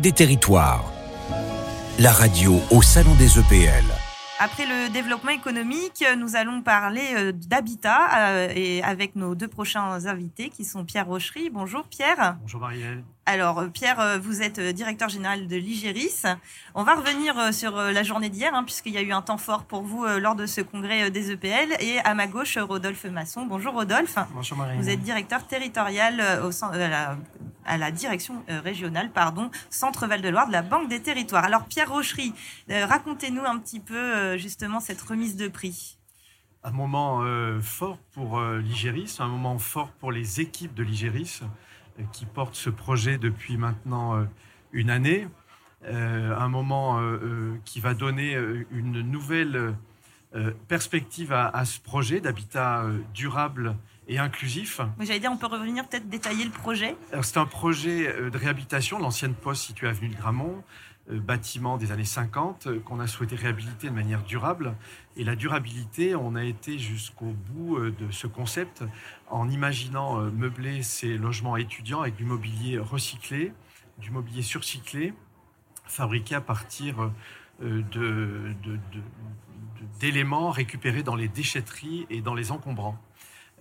Des Territoires, la radio au Salon des EPL. Après le développement économique, nous allons parler euh, d'habitat euh, et avec nos deux prochains invités qui sont Pierre Rochery. Bonjour Pierre. Bonjour Marielle. Alors euh, Pierre, vous êtes directeur général de l'IGERIS. On va revenir sur la journée d'hier hein, puisqu'il y a eu un temps fort pour vous lors de ce congrès des EPL. Et à ma gauche, Rodolphe Masson. Bonjour Rodolphe. Bonjour Marielle. Vous êtes directeur territorial au sein, à la direction régionale, pardon, Centre Val-de-Loire de la Banque des Territoires. Alors Pierre Rochery, racontez-nous un petit peu justement cette remise de prix Un moment euh, fort pour euh, l'Igéris, un moment fort pour les équipes de l'Igéris euh, qui portent ce projet depuis maintenant une année. un moment qui va donner une nouvelle perspective à, ce projet d'habitat durable et inclusif. J'allais dire, on peut revenir peut-être détailler le projet. C'est un projet de réhabilitation de l'ancienne poste située avenue de Gramont, euh, bâtiments des années 50 euh, qu'on a souhaité réhabiliter de manière durable. Et la durabilité, on a été jusqu'au bout euh, de ce concept en imaginant meubler ces logements étudiants avec du mobilier recyclé, du mobilier surcyclé, fabriqué à partir d'éléments récupérés dans les déchetteries et dans les encombrants.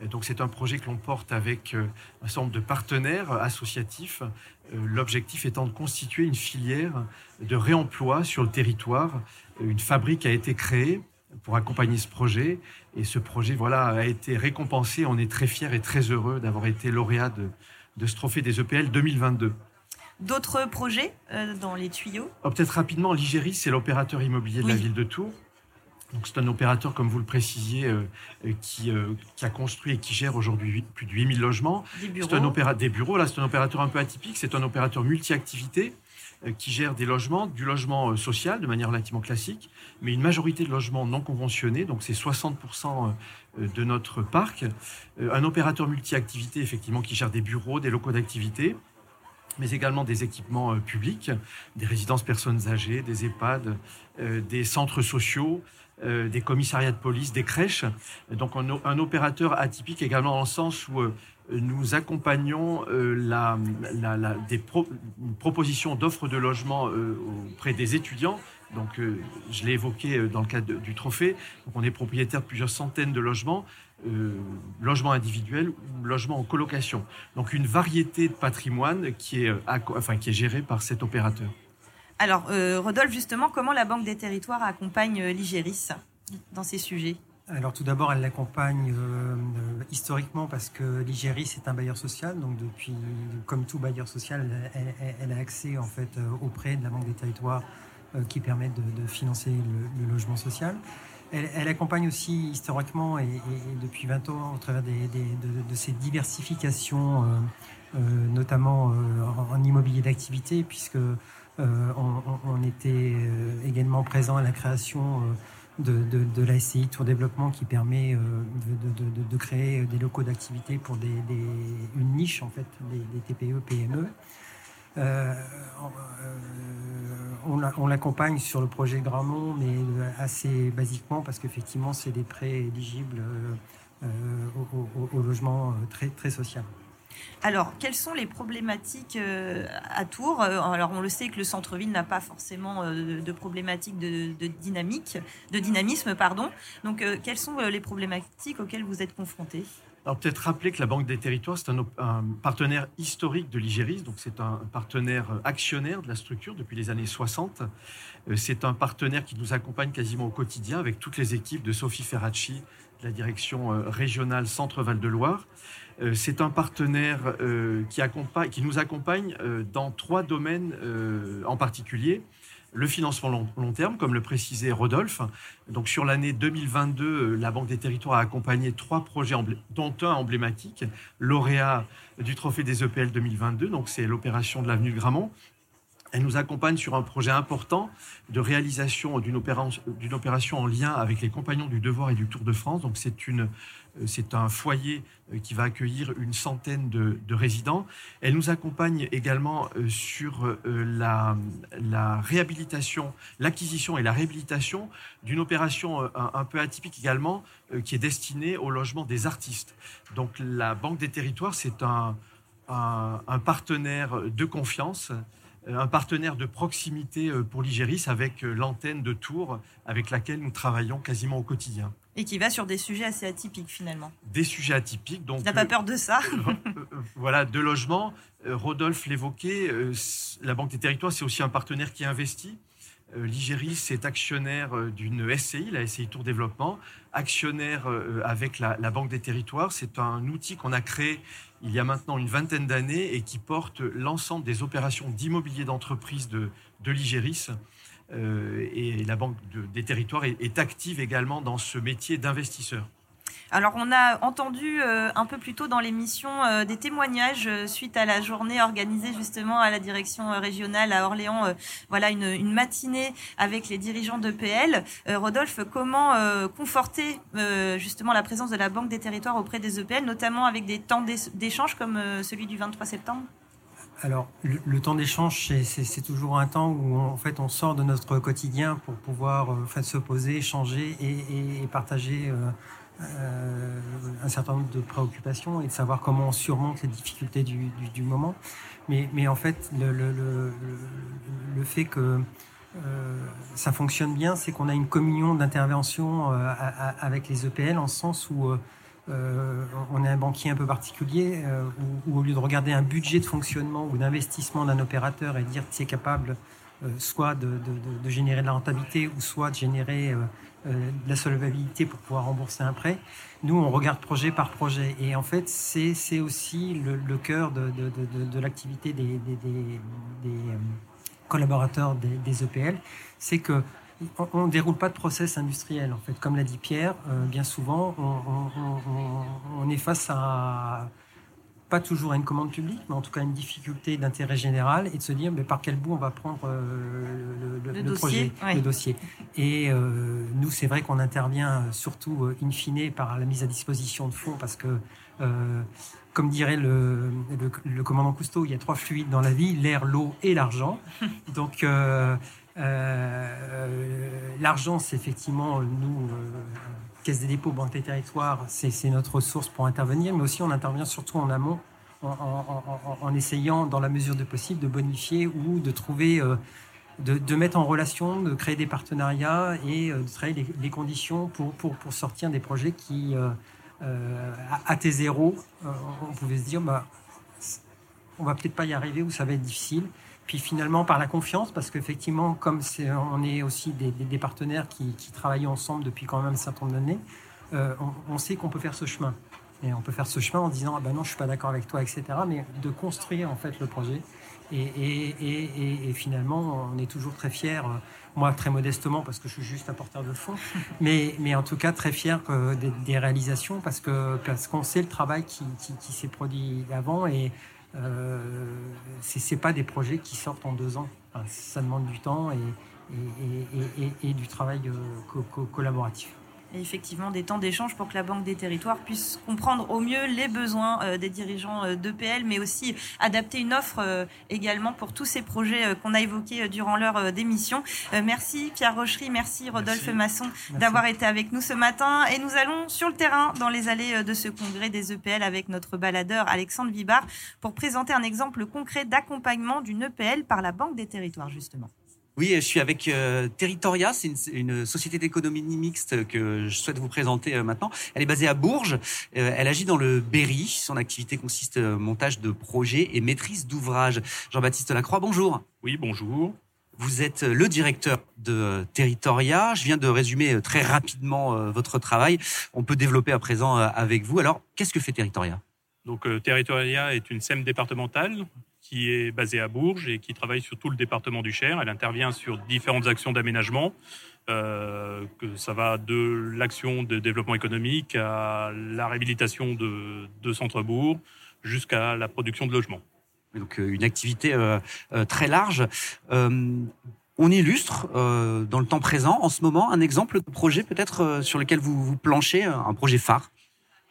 Donc c'est un projet que l'on porte avec euh, un certain nombre de partenaires associatifs, euh, l'objectif étant de constituer une filière de réemploi sur le territoire. Une fabrique a été créée pour accompagner ce projet et ce projet voilà, a été récompensé. On est très fiers et très heureux d'avoir été lauréat de, ce trophée des EPL 2022. D'autres projets euh, dans les tuyaux? Oh, Peut-être rapidement, l'Igéris, c'est l'opérateur immobilier de la ville de Tours c'est un opérateur, comme vous le précisiez, euh, euh, qui, euh, qui, a construit et qui gère aujourd'hui plus de 8000 logements. C'est un opérateur, des bureaux, là, c'est un opérateur un peu atypique. C'est un opérateur multi-activité qui gère des logements, du logement social de manière relativement classique, mais une majorité de logements non conventionnés, donc c'est 60% de notre parc. Un opérateur multi-activité, effectivement, qui gère des bureaux, des locaux d'activité, mais également des équipements publics, des résidences personnes âgées, des EHPAD, des centres sociaux, euh, des commissariats de police, des crèches. Donc un, opérateur atypique également dans le sens où euh, nous accompagnons euh, la, des propositions d'offres de logement auprès des étudiants. Donc je l'ai évoqué dans le cadre du trophée. Donc, on est propriétaire de plusieurs centaines de logements. logements individuels ou logements en colocation. Donc une variété de patrimoine qui est, enfin, qui est gérée par cet opérateur. Alors, euh, Rodolphe, justement, comment la Banque des Territoires accompagne euh, l'IGERIS dans ces sujets? Alors tout d'abord, elle l'accompagne euh, historiquement parce que l'IGERIS est un bailleur social, donc depuis, comme tout bailleur social, elle, a accès en fait auprès de la Banque des Territoires qui permet de, financer le, logement social. Elle, accompagne aussi historiquement et, depuis 20 ans au travers de, de, ces diversifications, notamment en, immobilier d'activité, puisque euh, on, était euh, également présent à la création euh, de, la SCI Tour Développement qui permet de, créer des locaux d'activité pour une niche en fait des, TPE PME. on, l'accompagne sur le projet Gramont, mais assez basiquement parce qu'effectivement c'est des prêts éligibles au, logement très très social. Alors, quelles sont les problématiques euh, à Tours? Euh, Alors, on le sait que le centre-ville n'a pas forcément euh, de problématiques de, dynamique, de dynamisme, pardon. Donc, quelles sont les problématiques auxquelles vous êtes confrontés? Alors peut-être rappeler que la Banque des Territoires, c'est un, partenaire historique de l'IGERIS, donc c'est un partenaire actionnaire de la structure depuis les années 60. C'est un partenaire qui nous accompagne quasiment au quotidien avec toutes les équipes de Sophie Ferracci, la direction régionale Centre-Val de Loire. Euh, c'est un partenaire euh, qui, nous accompagne euh, dans trois domaines en particulier. Le financement long, terme, comme le précisait Rodolphe. Sur l'année 2022, la Banque des Territoires a accompagné trois projets, dont un emblématique, lauréat du Trophée des EPL 2022. Donc c'est l'opération de l'avenue de Gramont. Elle nous accompagne sur un projet important de réalisation d'une opération, en lien avec les compagnons du Devoir et du Tour de France. Donc c'est euh, un foyer euh, qui va accueillir une centaine de, résidents. Elle nous accompagne également euh, sur la, réhabilitation, l'acquisition et la réhabilitation d'une opération un, peu atypique également, qui est destinée au logement des artistes. Donc la Banque des Territoires, c'est un, partenaire de confiance un partenaire de proximité pour l'Igéris avec l'antenne de Tours avec laquelle nous travaillons quasiment au quotidien. Et qui va sur des sujets assez atypiques finalement. Des sujets atypiques. Donc, T'as pas peur de ça Voilà, de logement. Rodolphe l'évoquait, la Banque des Territoires, c'est aussi un partenaire qui investit. Euh, L'Igéris est actionnaire euh, d'une SCI, la SCI Tour Développement, actionnaire euh, avec la, Banque des Territoires. C'est un outil qu'on a créé il y a maintenant une vingtaine d'années et qui porte l'ensemble des opérations d'immobilier d'entreprise de, de l'Igéris. et la Banque des Territoires est active également dans ce métier d'investisseur. Alors, on a entendu euh, un peu plus tôt dans l'émission euh, des témoignages euh, suite à la journée organisée justement à la direction régionale à Orléans. voilà, une, matinée avec les dirigeants d'EPL. Rodolphe, comment conforter justement la présence de la Banque des Territoires auprès des EPL, notamment avec des temps d'échange comme celui du 23 septembre? Alors, le, temps d'échange, c'est toujours un temps où en fait on sort de notre quotidien pour pouvoir se poser, échanger et, partager un certain nombre de préoccupations et de savoir comment on surmonte les difficultés du, moment. Mais, en fait, le, fait que euh, ça fonctionne bien, c'est qu'on a une communion d'intervention euh, avec les EPL en sens où euh, on est un banquier un peu particulier, où, au lieu de regarder un budget de fonctionnement ou d'investissement d'un opérateur et dire que est capable soit de, de, générer de la rentabilité ou soit de générer euh, de la solvabilité pour pouvoir rembourser un prêt. Nous, on regarde projet par projet. Et en fait, c'est aussi le, le, cœur de, de, de, de l'activité des, des, des, des, euh, collaborateurs des, EPL. C'est que on ne déroule pas de process industriel. En fait, comme l'a dit Pierre, euh, bien souvent, on, on, on, est face à pas toujours à une commande publique, mais en tout cas une difficulté d'intérêt général et de se dire mais par quel bout on va prendre euh, le, le, projet, le dossier. Et euh, nous, c'est vrai qu'on intervient surtout euh, in fine par la mise à disposition de fonds parce que, comme dirait le, le, commandant Cousteau, il y a trois fluides dans la vie l'air, l'eau et l'argent. Donc l'argent, c'est effectivement nous Caisse des dépôts, Banque des territoires, c'est notre ressource pour intervenir, mais aussi on intervient surtout en amont en, essayant, dans la mesure de possible, de bonifier ou de trouver, euh, de, mettre en relation, de créer des partenariats et euh, de créer les, conditions pour, pour, pour, sortir des projets qui, euh, à, T0, on pouvait se dire, bah, on va peut-être pas y arriver ou ça va être difficile. Puis finalement, par la confiance, parce qu'effectivement, comme on est aussi des, partenaires qui, travaillent ensemble depuis quand même un certain nombre d'années, euh, on, sait qu'on peut faire ce chemin. Et on peut faire ce chemin en disant ah ben non, je suis pas d'accord avec toi, etc. Mais de construire en fait le projet. Et, finalement, on est toujours très fiers, moi très modestement parce que je suis juste apporteur de fonds, mais, mais en tout cas très fier des, réalisations parce que parce qu'on sait le travail qui, qui s'est produit avant et euh, c'est pas des projets qui sortent en deux ans. ça demande du temps et, du travail euh, collaboratif et effectivement des temps d'échange pour que la Banque des Territoires puisse comprendre au mieux les besoins euh, des dirigeants euh, d'EPL, mais aussi adapter une offre euh, également pour tous ces projets qu'on a évoqués durant l'heure d'émission. Merci Pierre Rochery, merci Rodolphe Masson d'avoir été avec nous ce matin et nous allons sur le terrain dans les allées de ce congrès des EPL avec notre baladeur Alexandre Vibard pour présenter un exemple concret d'accompagnement d'une EPL par la Banque des Territoires justement. Oui, je suis avec euh, Territoria, c'est une, société d'économie mixte que je souhaite vous présenter euh, maintenant. Elle est basée à Bourges, euh, elle agit dans le Berry. Son activité consiste montage de projets et maîtrise d'ouvrages. Jean-Baptiste Lacroix, bonjour. Oui, bonjour. Vous êtes le directeur de Territoria. Je viens de résumer très rapidement votre travail. On peut développer à présent avec vous. Alors, qu'est-ce que fait Territoria? Donc, Territoria est une SEM départementale qui est basée à Bourges et qui travaille sur tout le département du Cher. Elle intervient sur différentes actions d'aménagement, euh, que ça va de l'action de développement économique à la réhabilitation de, de centres-bourgs jusqu'à la production de logements. Donc euh, une activité euh, très large. on illustre dans le temps présent, en ce moment, un exemple de projet peut-être sur lequel vous, vous planchez, un projet phare?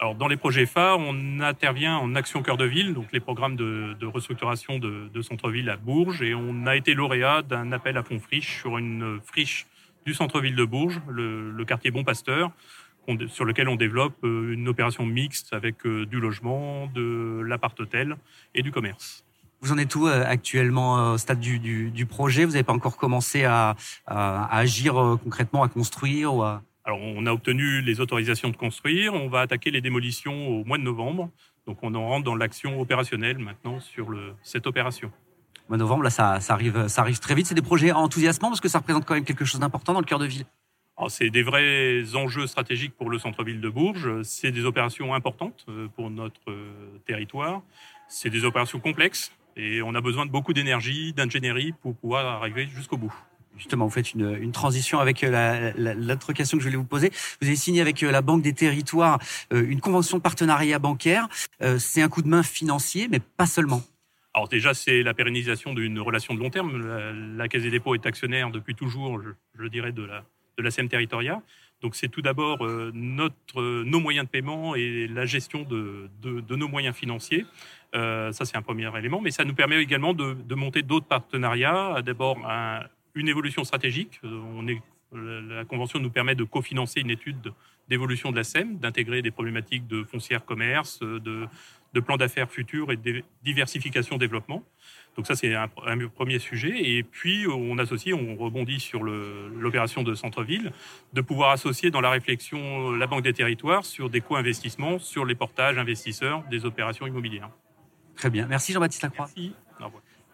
Alors, dans les projets phares, on intervient en action cœur de ville, donc les programmes de, de restructuration de, de centre-ville à Bourges, et on a été lauréat d'un appel à fonds friche sur une friche du centre-ville de Bourges, le, le quartier Bon Pasteur, sur lequel on développe euh, une opération mixte avec euh, du logement, de l'appart-hôtel et du commerce. Vous en êtes où actuellement au stade du, du, projet? Vous n'avez pas encore commencé à, à, agir concrètement, à construire ou à... Alors, on a obtenu les autorisations de construire. On va attaquer les démolitions au mois de novembre. Donc, on en rentre dans l'action opérationnelle maintenant sur le, cette opération. Mois de novembre, là, ça, ça, arrive, ça arrive très vite. C'est des projets enthousiasmants parce que ça représente quand même quelque chose d'important dans le cœur de ville. C'est des vrais enjeux stratégiques pour le centre-ville de Bourges. C'est des opérations importantes euh, pour notre euh, territoire. C'est des opérations complexes et on a besoin de beaucoup d'énergie, d'ingénierie pour pouvoir arriver jusqu'au bout justement, vous faites une, transition avec euh, l'autre question que je voulais vous poser. Vous avez signé avec euh, la Banque des Territoires euh, une convention de partenariat bancaire. C'est un coup de main financier, mais pas seulement. Alors déjà, c'est la pérennisation d'une relation de long terme. La, Caisse des dépôts est actionnaire depuis toujours, je, je dirais, de la, de la SEM Territoria. Donc c'est tout d'abord notre, nos moyens de paiement et la gestion de, de, nos moyens financiers. Ça, c'est un premier élément, mais ça nous permet également de, de monter d'autres partenariats. D'abord, un, une évolution stratégique. Euh, on est, la Convention nous permet de cofinancer une étude d'évolution de la SEM, d'intégrer des problématiques de foncière commerce, de, de plans d'affaires futurs et de diversification développement. Donc ça, c'est un, premier sujet. Et puis, on associe, on rebondit sur l'opération de centre-ville, de pouvoir associer dans la réflexion la Banque des territoires sur des co-investissements, sur les portages investisseurs des opérations immobilières. Très bien. Merci Jean-Baptiste Lacroix. Merci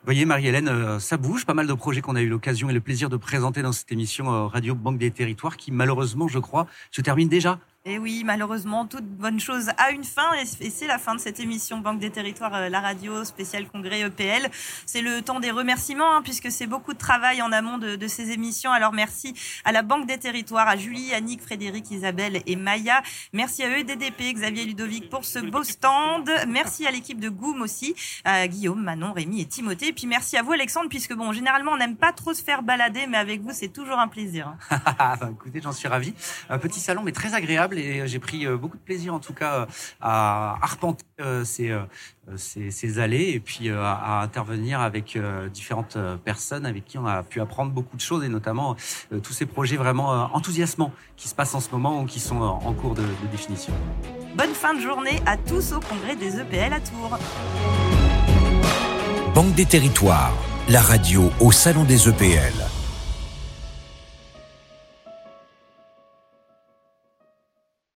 voyez, Marie-Hélène, euh, ça bouge. Pas mal de projets qu'on a eu l'occasion et le plaisir de présenter dans cette émission euh, Radio Banque des Territoires qui, malheureusement, je crois, se termine déjà. Et oui, malheureusement, toute bonne chose a une fin et c'est la fin de cette émission Banque des Territoires, euh, la radio spéciale congrès EPL. C'est le temps des remerciements hein, puisque c'est beaucoup de travail en amont de, ces émissions. Alors merci à la Banque des Territoires, à Julie, Annick, Frédéric, Isabelle et Maya. Merci à EDDP, Xavier Ludovic pour ce beau stand. Merci à l'équipe de Goom aussi, à Guillaume, Manon, Rémi et Timothée. Et puis merci à vous Alexandre puisque bon, généralement on n'aime pas trop se faire balader, mais avec vous c'est toujours un plaisir. écoutez, j'en suis ravi. Petit salon mais très agréable et j'ai pris euh, beaucoup de plaisir en tout cas euh, à arpenter euh, ces, ces, allées et puis à, intervenir avec différentes personnes avec qui on a pu apprendre beaucoup de choses et notamment tous ces projets vraiment enthousiasmants qui se passent en ce moment ou qui sont en cours de, de définition. Bonne fin de journée à tous au congrès des EPL à Tours. Banque des territoires, la radio au salon des EPL.